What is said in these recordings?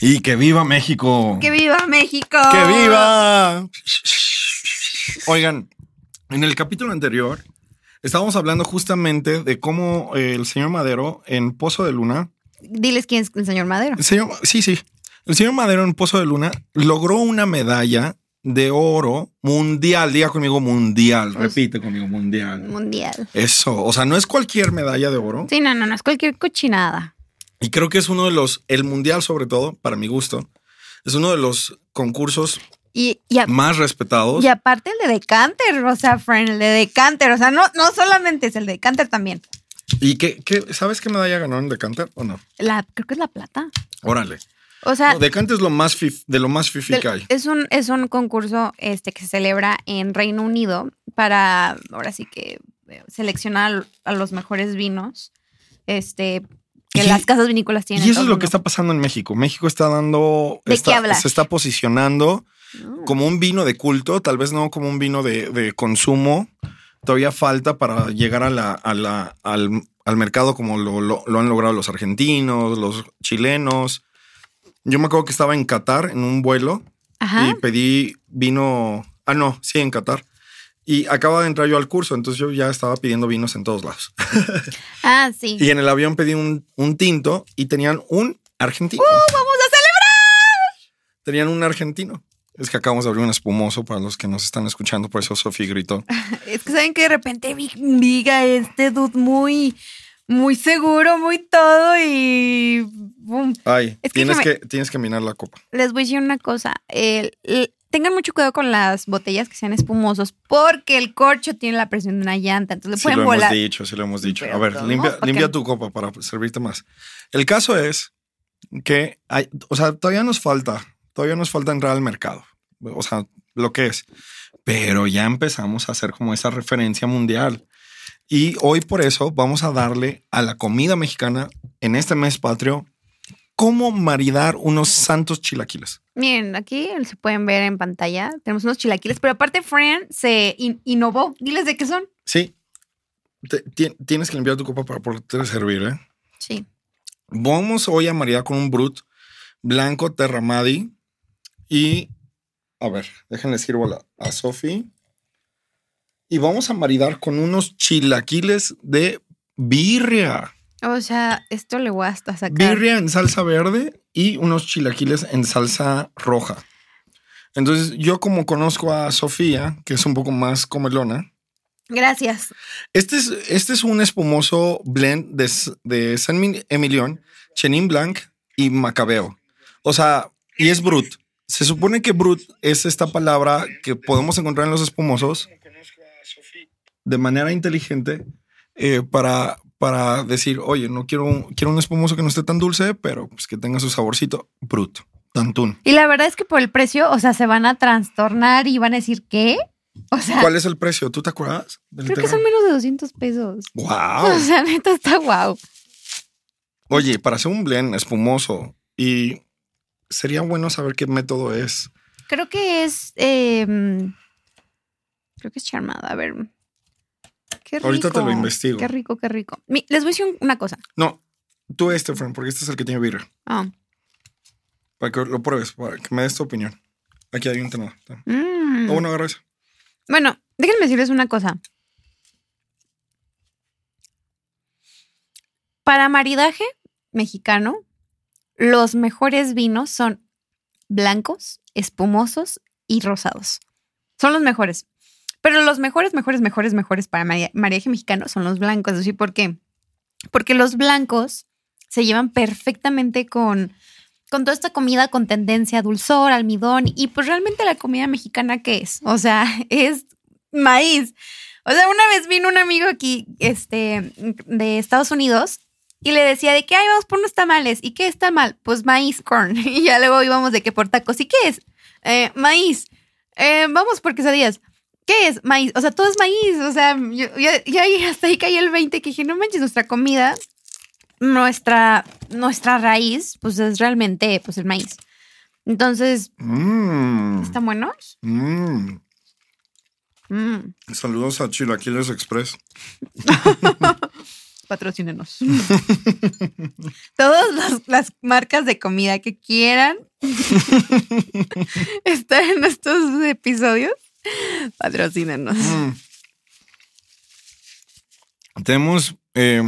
Y que viva México. ¡Que viva México! ¡Que viva! Oigan, en el capítulo anterior estábamos hablando justamente de cómo eh, el señor Madero en Pozo de Luna, Diles quién es el señor Madero. el señor, sí, sí, el señor Madero en Pozo de Luna logró una medalla de oro mundial. Diga conmigo mundial, Pues- repite conmigo mundial. Mundial. Eso, o sea, no es cualquier medalla de oro. Sí, no, no, no es cualquier cochinada. Y creo que es uno de los, el mundial sobre todo, para mi gusto, es uno de los concursos Y, y, a- más respetados. y aparte el de Decanter, o sea, friend, el de Decanter, o sea, no, no solamente es el de Decanter también. ¿Y qué, qué- sabes qué medalla ganó en Decanter o no? La, creo que es la plata. Órale. O sea, No, Decanter es lo más fif- de lo más fifi que hay. es un, es un concurso este, que se celebra en Reino Unido para, ahora sí que, eh, seleccionar a los mejores vinos. Este, que Y- las casas vinícolas tienen. Y eso es lo que está pasando en México. México está dando. ¿De está- qué hablas? Se está posicionando mundo. como un vino de culto, tal vez no como un vino de, de consumo. Todavía falta para llegar a la, a la- al, al mercado como lo, lo- lo han logrado los argentinos, los chilenos. Yo me acuerdo que estaba en Qatar en un vuelo Ajá. y pedí vino. Ah, no, sí, en Qatar. Y acaba de entrar yo al curso, entonces yo ya estaba pidiendo vinos en todos lados. Ah, sí. Y en el avión pedí un, un tinto y tenían un argentino. ¡Uh, ¡Vamos a celebrar! Tenían un argentino. Es que acabamos de abrir un espumoso para los que nos están escuchando, por eso Sofía gritó. Es que saben que de repente vi, vi a este dude muy, muy seguro, muy todo y boom. Ay, Es que tienes, déjame- que, tienes que minar la copa. Les voy a decir una cosa. el- el- tengan mucho cuidado con las botellas que sean espumosos porque el corcho tiene la presión de una llanta, entonces le Sí pueden lo volar. hemos dicho, sí lo hemos dicho. Pero A ver, limpia, modos, ¿para limpia tu copa para servirte más. El caso es que hay, o sea, todavía nos falta, todavía nos falta entrar al mercado. O sea, lo que es. Pero ya empezamos a hacer como esa referencia mundial. Y hoy por eso vamos a darle a la comida mexicana en este mes patrio cómo maridar unos santos chilaquiles. Miren, aquí se pueden ver en pantalla. Tenemos unos chilaquiles, pero aparte Fran se in- innovó. Diles de qué son. Sí. Te- tienes que limpiar tu copa para poderte servir, ¿eh? Sí. Vamos hoy a maridar con un Brut blanco Terramadi. Y a ver, déjenle sirvo la- a Sofi. Y vamos a maridar con unos chilaquiles de birria. O sea, esto le voy hasta sacar. Birria en salsa verde y unos chilaquiles en salsa roja. Entonces, yo como conozco a Sofía, que es un poco más comelona, Gracias. este es, este es un espumoso blend de, de San Mi- Emilion, Chenin Blanc y Macabeo. O sea, y es Brut. Se supone que Brut es esta palabra que podemos encontrar en los espumosos de manera inteligente eh, para, para decir, oye, no quiero un, quiero un espumoso que no esté tan dulce, pero pues que tenga su saborcito. Brut. Tantún. Y la verdad es que por el precio, o sea, se van a trastornar y van a decir, ¿qué? O sea, ¿Cuál es el precio? ¿Tú te acuerdas? del creo que son menos de 200 pesos. ¡Wow! O sea, neta está guau. Oye, para hacer un blend espumoso y sería bueno saber qué método es. Creo que es. eh, creo que es charmada. A ver. Qué rico. Ahorita te lo investigo. Qué rico, qué rico. Mi- les voy a decir un- una cosa. No, tú este, Fran, porque este es el que tiene birra. Ah. Para que lo pruebes, para que me des tu opinión. Aquí hay un tenedor. Mm. Oh, bueno, agarra eso. Bueno, déjenme decirles una cosa. Para maridaje mexicano, los mejores vinos son blancos, espumosos y rosados. Son los mejores. Pero los mejores, mejores, mejores, mejores para mari- maridaje mexicano son los blancos. ¿Sí? ¿Por qué? Porque los blancos se llevan perfectamente con, con toda esta comida con tendencia a dulzor, almidón. Y pues realmente la comida mexicana, ¿qué es? O sea, es maíz. O sea, una vez vino un amigo aquí, este, de Estados Unidos y le decía de que, ay, vamos por unos tamales. ¿Y qué está mal? Pues maíz, corn. Y ya luego íbamos de que por tacos. ¿Y qué es? Eh, maíz. Eh, vamos por quesadillas. ¿Qué es? Maíz. O sea, todo es maíz. O sea, yo, ahí- hasta ahí caí el 20 que dije, no manches, nuestra comida, nuestra, nuestra raíz, pues es realmente pues el maíz. Entonces, Mm, ¿están buenos? mm. Mm, Saludos a Chilaquiles Express. patrocínenos. Todas las, las marcas de comida que quieran estar en estos episodios, patrocínenos. Mm. Tenemos eh,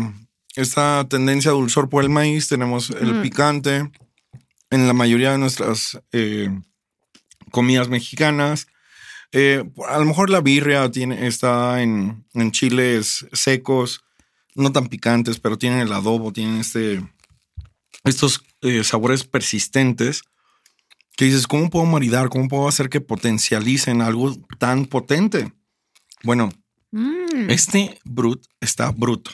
esta tendencia a dulzor por el maíz, tenemos el Mm. picante en la mayoría de nuestras eh, comidas mexicanas. Eh, a lo mejor la birria tiene, está en, en chiles secos, no tan picantes, pero tienen el adobo, tienen este, estos sabores persistentes que dices, ¿cómo puedo maridar? ¿Cómo puedo hacer que potencialicen algo tan potente? Bueno, Mm. este brut está bruto.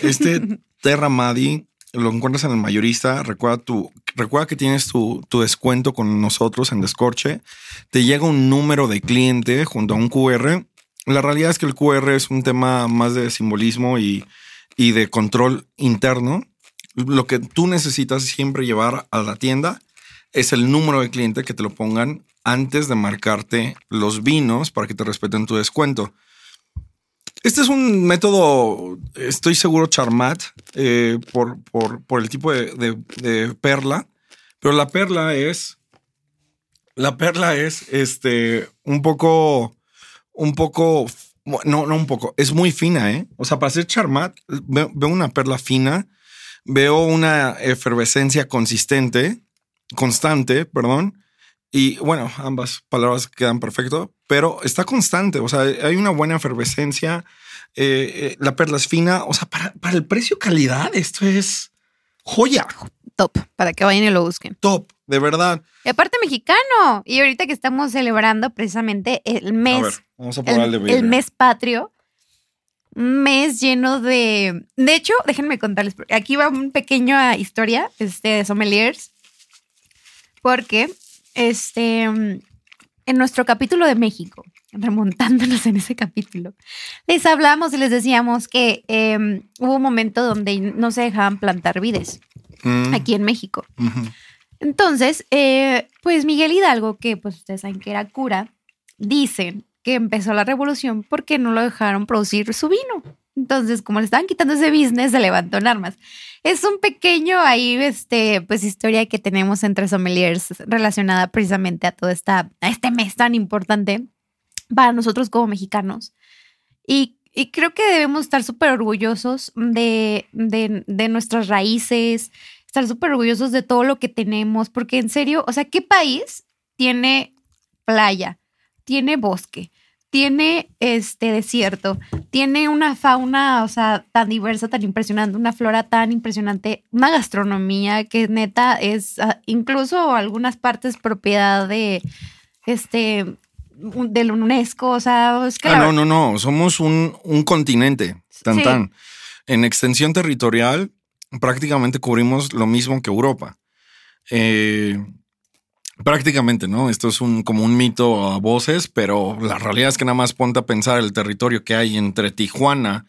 Este Terra Madi lo encuentras en el mayorista. Recuerda, tu, recuerda que tienes tu, tu descuento con nosotros en Descorche. Te llega un número de cliente junto a un QR. La realidad es que el QR es un tema más de simbolismo y, y de control interno. Lo que tú necesitas siempre llevar a la tienda es el número de cliente que te lo pongan antes de marcarte los vinos para que te respeten tu descuento. Este es un método, estoy seguro, Charmat, eh, por, por, por el tipo de, de- perla, pero la perla es, la perla es este, un poco, un poco, no, no un poco, es muy fina, ¿eh? O sea, para hacer Charmat, veo, veo una perla fina, veo una efervescencia consistente, constante, perdón, y bueno, ambas palabras quedan perfecto, pero está constante. O sea, hay una buena efervescencia. eh, eh, la perla es fina. O sea, para, para el precio calidad, esto es joya. Top, para que vayan y lo busquen. Top, de verdad. Y aparte mexicano. Y ahorita que estamos celebrando precisamente el A mes, ver, vamos a el, el mes patrio, un mes lleno de... De hecho, déjenme contarles, aquí va una pequeña historia este, de sommeliers, porque este, en nuestro capítulo de México, remontándonos en ese capítulo, les hablamos y les decíamos que eh, hubo un momento donde no se dejaban plantar vides Mm, aquí en México. Entonces, eh, pues Miguel Hidalgo, que pues ustedes saben que era cura, dicen que empezó la revolución porque no lo dejaron producir su vino. Entonces, como le estaban quitando ese business, se levantó en armas. Es un pequeño ahí, este, pues historia que tenemos entre sommeliers relacionada precisamente a todo esta, a este mes tan importante para nosotros como mexicanos. Y, y creo que debemos estar súper orgullosos de, de, de nuestras raíces, estar súper orgullosos de todo lo que tenemos, porque en serio, o sea, ¿qué país tiene playa, tiene bosque, tiene este desierto, tiene una fauna, o sea, tan diversa, tan impresionante, una flora tan impresionante, una gastronomía que neta es ah, incluso algunas partes propiedad de este del UNESCO, o sea, es que Ah, no, no, no. Somos un, un continente. Tan, Sí. tan. En extensión territorial, prácticamente cubrimos lo mismo que Europa. Eh, prácticamente, ¿no? Esto es un, como un mito a voces, pero la realidad es que nada más ponte a pensar el territorio que hay entre Tijuana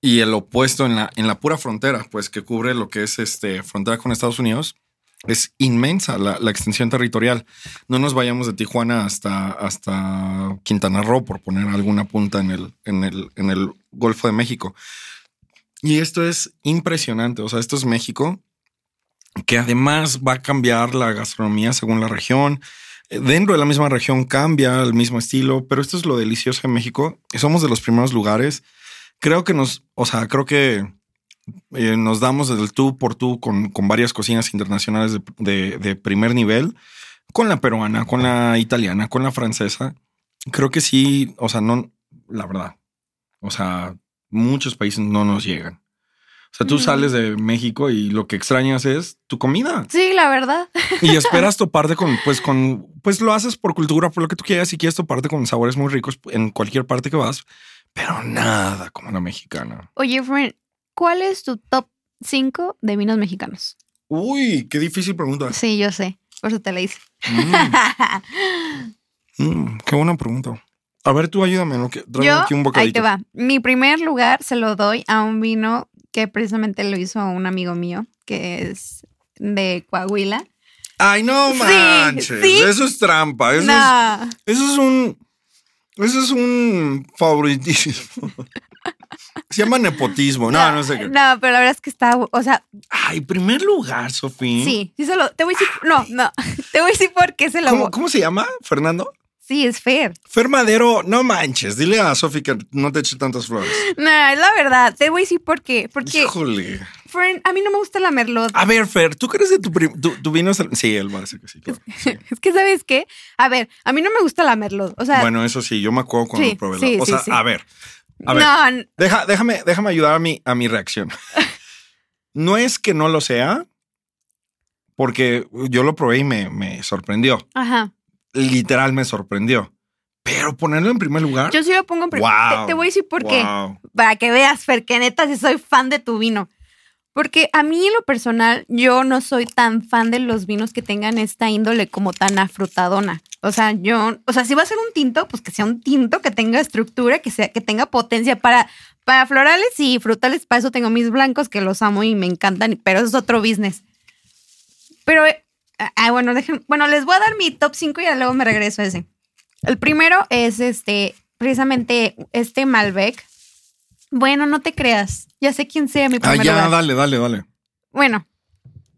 y el opuesto en la, en la pura frontera, pues que cubre lo que es este frontera con Estados Unidos. Es inmensa la, extensión territorial. No nos vayamos de Tijuana hasta, hasta Quintana Roo, por poner alguna punta en el, en, el, en el Golfo de México. Y esto es impresionante. O sea, esto es México, que además va a cambiar la gastronomía según la región. Eh, Dentro de la misma región cambia el mismo estilo, pero esto es lo delicioso de México. Somos de los primeros lugares. Creo que nos, o sea, creo que eh, nos damos del tú por tú con, con varias cocinas internacionales de, de- de primer nivel, con la peruana, con la italiana, con la francesa. Creo que sí, o sea, no, la verdad, o sea, muchos países no nos llegan. O sea, tú Mm. sales de México y lo que extrañas es tu comida Sí, la verdad. y esperas toparte con, pues, con, pues lo haces por cultura, por lo que tú quieras y quieres toparte con sabores muy ricos en cualquier parte que vas, pero nada como la mexicana. Oye, friend, ¿cuál es tu top cinco de vinos mexicanos. Uy, qué difícil pregunta. Sí, yo sé. Por eso te la hice. Mm, mm, qué buena pregunta. A ver, tú ayúdame, ¿no? Yo, aquí un ahí bocadito. te va. Mi primer lugar se lo doy a un vino que precisamente lo hizo un amigo mío, que es de Coahuila. Ay, no manches. sí. Eso es trampa. Eso, no, es, eso es un. Eso es un favoritismo. Se llama nepotismo. No, no sé qué. No, pero la verdad es que está, o sea, Ay, primer lugar, Sofía. sí, sí se lo, te voy a decir, no, no, te voy a decir por qué se lo ¿Cómo, cómo se llama, Fernando? Sí, es fair. Fer Madero, no manches. Dile a Sofi que no te eche tantas flores. No, es la verdad. Te voy a decir por qué. Porque, Híjole. Fern, a mí no me gusta la Merlot. A ver, Fer, ¿tú crees de tu, tu, tu vino? es el- Sí, él parece que sí. claro. Sí. Es que, ¿sabes qué? A ver, a mí no me gusta la Merlot. O sea, Bueno, eso sí, yo me acuerdo cuando Sí, lo probé. sí, o sea, a ver. A ver. no, Deja, déjame, déjame ayudar a mi, a mi reacción. No es que no lo sea, porque yo lo probé y me, me sorprendió. ajá. Literal me sorprendió. Pero ponerlo en primer lugar. Yo sí lo pongo en primer Wow, te, te voy a decir por qué. Para que veas, Fer, que neta, soy fan de tu vino. Porque a mí en lo personal, yo no soy tan fan de los vinos que tengan esta índole como tan afrutadona. O sea, yo, o sea, si va a ser un tinto, pues que sea un tinto que tenga estructura, que sea, que tenga potencia para, para florales y frutales. Para eso tengo mis blancos que los amo y me encantan, pero eso es otro business. Pero, ah, bueno, dejen, bueno, les voy a dar mi top 5 y ya luego me regreso a ese. El primero es este, precisamente este Malbec. Bueno, no te creas. Ya sé quién sea mi Ah, primer ya, lugar. dale, dale, dale. Bueno,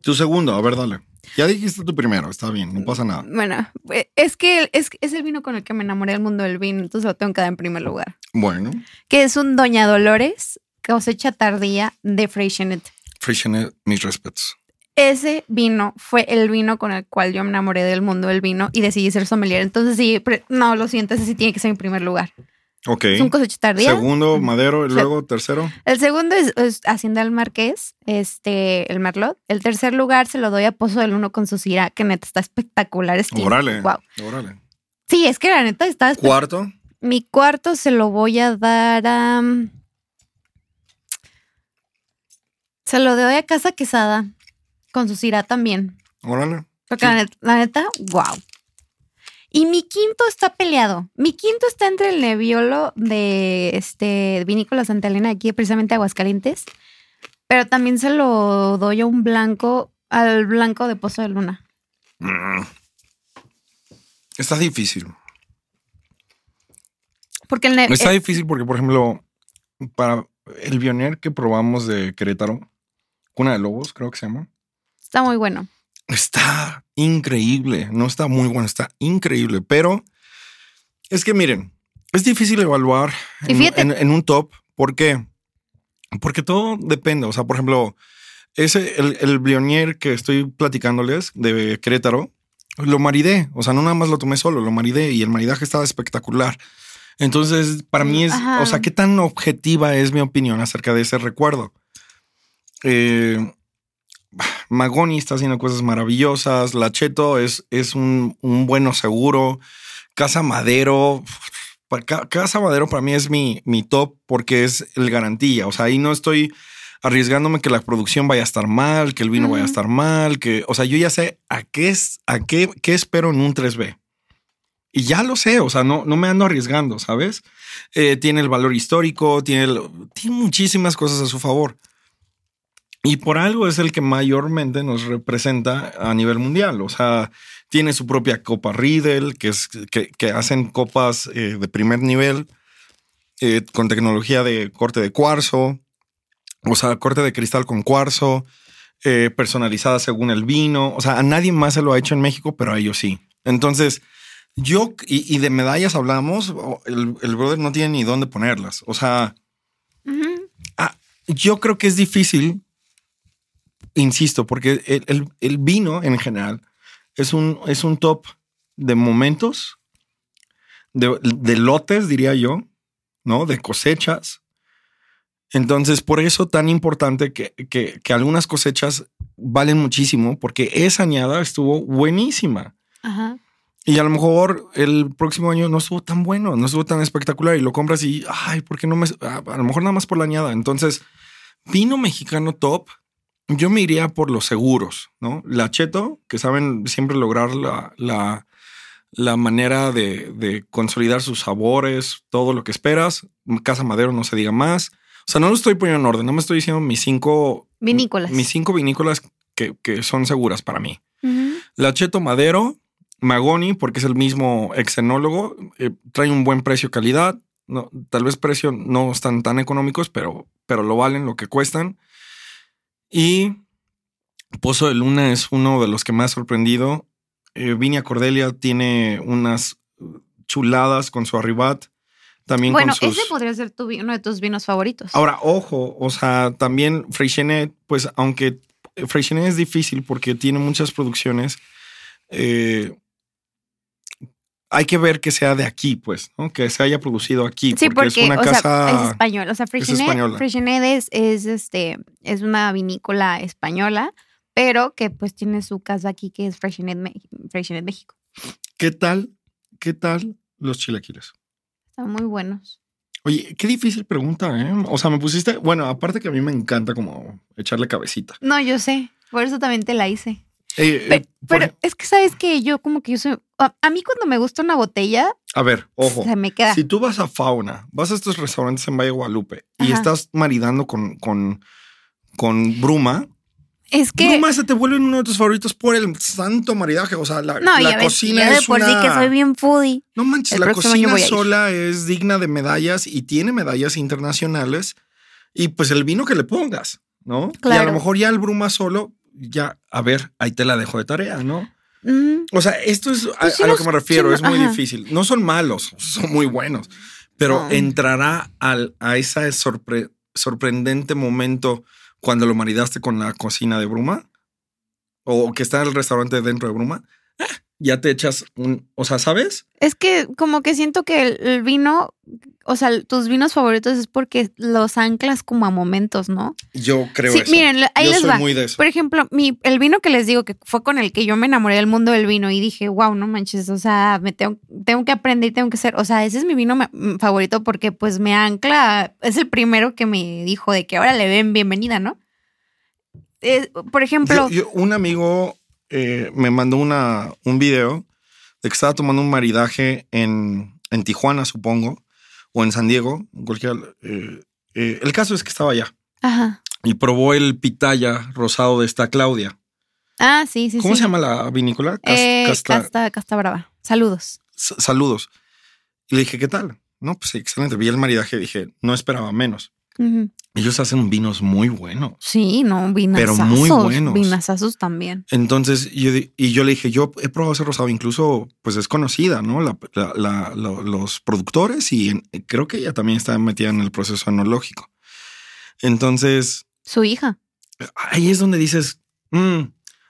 Tu segundo, a ver, dale. Ya dijiste tu primero, está bien, no pasa nada. bueno, eh, es que es, es el vino con el que me enamoré del mundo del vino, entonces lo tengo que dar en primer lugar. Bueno, Que es un Doña Dolores, cosecha tardía de Freixenet. Freixenet, mis respetos. Ese vino fue el vino con el cual yo me enamoré del mundo del vino y decidí ser sommelier. Entonces sí, no, lo siento, ese sí tiene que ser en primer lugar. Ok. Es un cosecha tardía. Segundo, Madero, y luego tercero. El segundo es, es Hacienda del Marqués, este, el Merlot. El tercer lugar se lo doy a Pozo del Uno con su Cira, que neta está espectacular. Es que- Órale. Wow. Órale. Sí, es que la neta está. Cuarto. Mi cuarto se lo voy a dar a. Se lo doy a Casa Quesada con su Cira también. Órale. Porque Sí. la, neta, la neta, wow. Y mi quinto está peleado. Mi quinto está entre el Nebbiolo de este Vinícola Santa Elena, aquí precisamente Aguascalientes. Pero también se lo doy a un blanco, al blanco de Pozo de Luna. Mm. Está difícil. Porque el. Está difícil porque, por ejemplo, para el Bionier que probamos de Querétaro, Cuna de Lobos, creo que se llama, está muy bueno. está increíble. No está muy bueno, está increíble. Pero es que miren, es difícil evaluar en, fíjate- en- en un top. ¿Por qué? Porque todo depende. O sea, por ejemplo, ese, el, el que estoy platicándoles de Querétaro, lo maridé. O sea, no nada más lo tomé solo, lo maridé y el maridaje estaba espectacular. Entonces, para mí es, Ajá. o sea, qué tan objetiva es mi opinión acerca de ese recuerdo. Eh, Magoni está haciendo cosas maravillosas. Lacheto es, es un, un bueno seguro. Casa Madero. Casa Madero para mí es mi, mi top porque es el garantía. O sea, ahí no estoy arriesgándome que la producción vaya a estar mal, que el vino vaya a estar mal, que, o sea, yo ya sé a qué es, a qué, qué espero en un 3B. Y ya lo sé, o sea, no, no me ando arriesgando, ¿sabes? Eh, tiene el valor histórico, tiene, el- tiene muchísimas cosas a su favor. Y por algo es el que mayormente nos representa a nivel mundial. O sea, tiene su propia copa Riedel, que, es, que, que hacen copas eh, de primer nivel eh, con tecnología de corte de cuarzo, o sea, corte de cristal con cuarzo, eh, personalizada según el vino. O sea, a nadie más se lo ha hecho en México, pero a ellos sí. Entonces, yo, y, y de medallas hablamos, el, el brother no tiene ni dónde ponerlas. O sea. Ah, yo creo que es difícil, insisto, porque el, el- el vino en general es un, es un top de momentos, de, de lotes, diría yo, ¿no? De cosechas. Entonces, por eso tan importante que, que- que algunas cosechas valen muchísimo, porque esa añada estuvo buenísima. Ajá. Y a lo mejor el próximo año no estuvo tan bueno, no estuvo tan espectacular y lo compras y, ay, ¿por qué no me... A, a lo mejor nada más por la añada. Entonces, vino mexicano top, yo me iría por los seguros, ¿no? La Cheto, que saben siempre lograr la, la, la manera de, de, consolidar sus sabores, todo lo que esperas. Casa Madero, no se diga más. O sea, no lo estoy poniendo en orden, no me estoy diciendo mis cinco vinícolas. Mis cinco vinícolas que, que son seguras para mí. Uh -huh. La Cheto Madero, Magoni, porque es el mismo exenólogo, eh, trae un buen precio-calidad. No, tal vez precio no están tan económicos, pero, pero lo valen lo que cuestan. Y Pozo de Luna es uno de los que me ha sorprendido. Eh, Viña Cordelia tiene unas chuladas con su arribat. También bueno, sus... ese podría ser tu, uno de tus vinos favoritos. Ahora, ojo, o sea, también Freixenet, pues aunque Freixenet es difícil porque tiene muchas producciones, eh, hay que ver que sea de aquí, pues, ¿no? que se haya producido aquí. Sí, porque, porque es una o casa. Sea, es español. O sea, es, es, es, este, es una vinícola española, pero que pues tiene su casa aquí, que es Freixenet México. ¿Qué tal? ¿Qué tal los chilaquiles? Están muy buenos. Oye, qué difícil pregunta, ¿eh? O sea, me pusiste. Bueno, aparte que a mí me encanta como echarle cabecita. No, yo sé. Por eso también te la hice. Eh, pero, eh, pero es que sabes que yo como que yo soy... A, mí cuando me gusta una botella, a ver, ojo. se me queda. Si tú vas a Fauna, vas a estos restaurantes en Valle Guadalupe y estás maridando con, con, con Bruma, Es que... Bruma se te vuelve uno de tus favoritos por el santo maridaje. O sea, la, no, la ves, cocina de es por sí una... que soy bien foodie. No manches, El la cocina sola es digna de medallas y tiene medallas internacionales. Y pues el vino que le pongas, ¿no? Y a Claro. lo mejor ya el Bruma solo, ya, a ver, ahí te la dejo de tarea, ¿no? Mm, O sea, esto es a, Pues a lo que me refiero, es muy ajá. difícil. No son malos, son muy buenos, pero No. entrará al, a ese sorpre- sorprendente momento cuando lo maridaste con la cocina de Bruma o que está el restaurante dentro de Bruma. ah, Ya te echas un, o sea, ¿sabes? Es que como que siento que el, vino, o sea, tus vinos favoritos es porque los anclas como a momentos, ¿no? Yo creo sí, eso. miren, ahí Yo les soy va. muy de eso. Por ejemplo, mi, el vino que les digo que fue con el que yo me enamoré del mundo del vino y dije, wow, no manches, o sea, me tengo, tengo que aprender y tengo que ser, o sea, ese es mi vino mm, favorito porque pues me ancla, es el primero que me dijo de que ahora le ven bienvenida, ¿no? Eh, por ejemplo, Yo- yo- un amigo eh, me mandó una, un video de que estaba tomando un maridaje en, en Tijuana, supongo, o en San Diego, en cualquiera. eh, eh, el caso es que estaba allá ajá. y probó el pitaya rosado de esta Claudia. Ah, sí, sí, ¿Cómo sí. se llama la vinícola? Cas- Eh, Casta- Casta, Casta Brava. Saludos. Saludos. Y le dije, ¿qué tal? No, pues excelente. Vi el maridaje y dije, no esperaba menos. Ellos hacen vinos muy buenos. Sí, no, vinazazos. Pero muy buenos. Vinazazos también. Entonces, yo, y yo le dije, yo he probado ese rosado, incluso pues es conocida, ¿no? La- la- la- lo- los productores y en- creo que ella también está metida en el proceso enológico. Entonces, Su hija. ahí es donde dices, mm,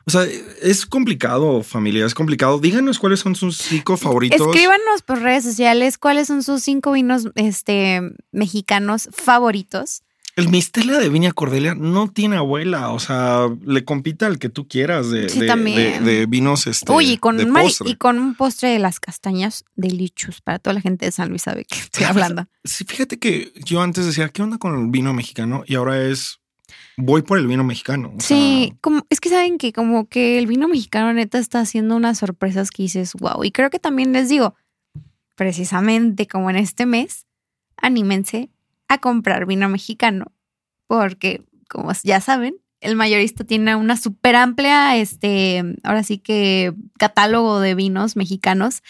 o sea, es complicado, familia, es complicado. Díganos cuáles son sus cinco favoritos. Escríbanos por redes sociales cuáles son sus cinco vinos este, mexicanos favoritos. El Mistela de Viña Cordelia no tiene abuela, o sea, le compita al que tú quieras de, Sí, de- también. de- de vinos este, Uy, y con, de un postre. y con un postre de las castañas delichos. Para toda la gente de San Luis sabe que estoy hablando. Sí, fíjate que yo antes decía, ¿qué onda con el vino mexicano? Y ahora es, voy por el vino mexicano. o Sí, sea, como, es que saben que como que el vino mexicano neta está haciendo unas sorpresas que dices, wow. Y creo que también les digo, precisamente como en este mes, anímense a comprar vino mexicano, porque como ya saben, el mayorista tiene una súper amplia, este, ahora sí que catálogo de vinos mexicanos,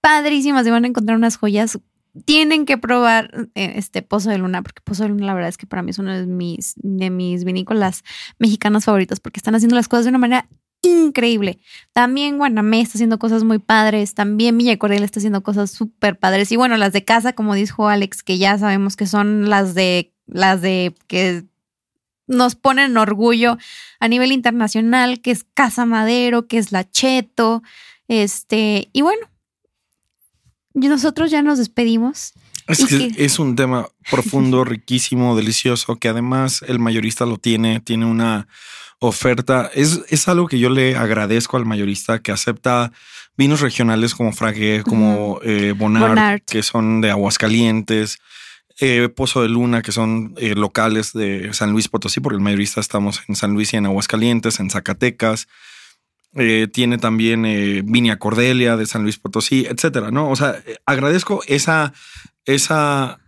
padrísimas, y van a encontrar unas joyas. Tienen que probar eh, este Pozo de Luna, porque Pozo de Luna la verdad es que para mí es uno de mis, de mis vinícolas mexicanos favoritos, porque están haciendo las cosas de una manera increíble. También Guanamé está haciendo cosas muy padres, también Villa Cordelia está haciendo cosas súper padres. Y bueno, las de casa, como dijo Alex, que ya sabemos que son las de las de que nos ponen en orgullo a nivel internacional, que es Casa Madero, que es La Cheto, este, y bueno, nosotros ya nos despedimos. es que un tema profundo, riquísimo, delicioso, que además el mayorista lo tiene, tiene una oferta. Es, es algo que yo le agradezco al mayorista que acepta vinos regionales como Fragué, como eh, Bonard, Bonard. que son de Aguascalientes. eh, Pozo de Luna, que son eh, locales de San Luis Potosí, porque el mayorista estamos en San Luis y en Aguascalientes, en Zacatecas. Eh, tiene también eh, Viña Cordelia de San Luis Potosí, etcétera, ¿no? O sea, eh, agradezco esa, esa,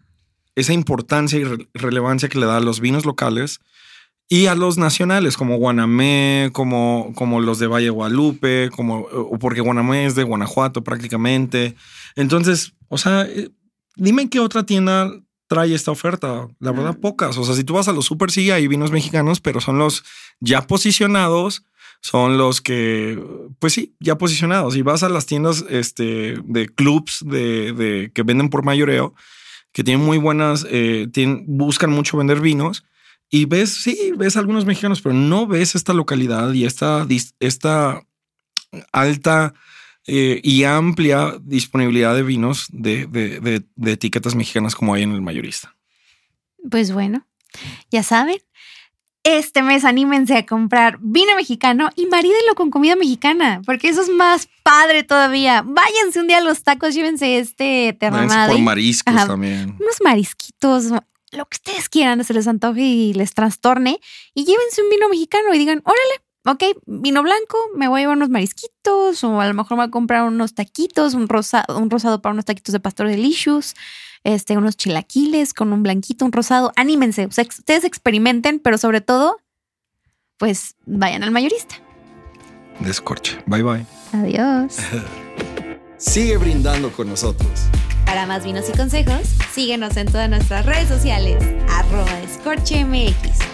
esa importancia y re- relevancia que le da a los vinos locales y a los nacionales, como Guanamé, como, como los de Valle Guadalupe, como, o porque Guanamé es de Guanajuato prácticamente. Entonces, o sea, eh, dime qué otra tienda trae esta oferta. La verdad, pocas. O sea, si tú vas a los super, sí hay vinos mexicanos, pero son los ya posicionados, son los que, pues sí, ya posicionados. Y vas a las tiendas este, de clubs de, de- que venden por mayoreo, que tienen muy buenas, eh, buscan mucho vender vinos. Y ves, sí, ves algunos mexicanos, pero no ves esta localidad y esta, esta alta eh, y amplia disponibilidad de vinos de, de- de- de etiquetas mexicanas como hay en el mayorista. Pues bueno, ya saben. Este mes anímense a comprar vino mexicano y marídenlo con comida mexicana, porque eso es más padre todavía. Váyanse un día a los tacos, llévense este ternade, por mariscos Ajá. también. unos marisquitos, lo que ustedes quieran, se les antoje y les trastorne, y llévense un vino mexicano y digan, órale, ok, vino blanco, me voy a llevar unos marisquitos, o a lo mejor me voy a comprar unos taquitos, un, rosa, un rosado para unos taquitos de pastor delicious, este, unos chilaquiles con un blanquito, un rosado. Anímense, o sea, ustedes experimenten, pero sobre todo, pues vayan al mayorista. Descorche. Bye bye. Adiós. Sigue brindando con nosotros. Para más vinos y consejos, síguenos en todas nuestras redes sociales, arroba escorchemx.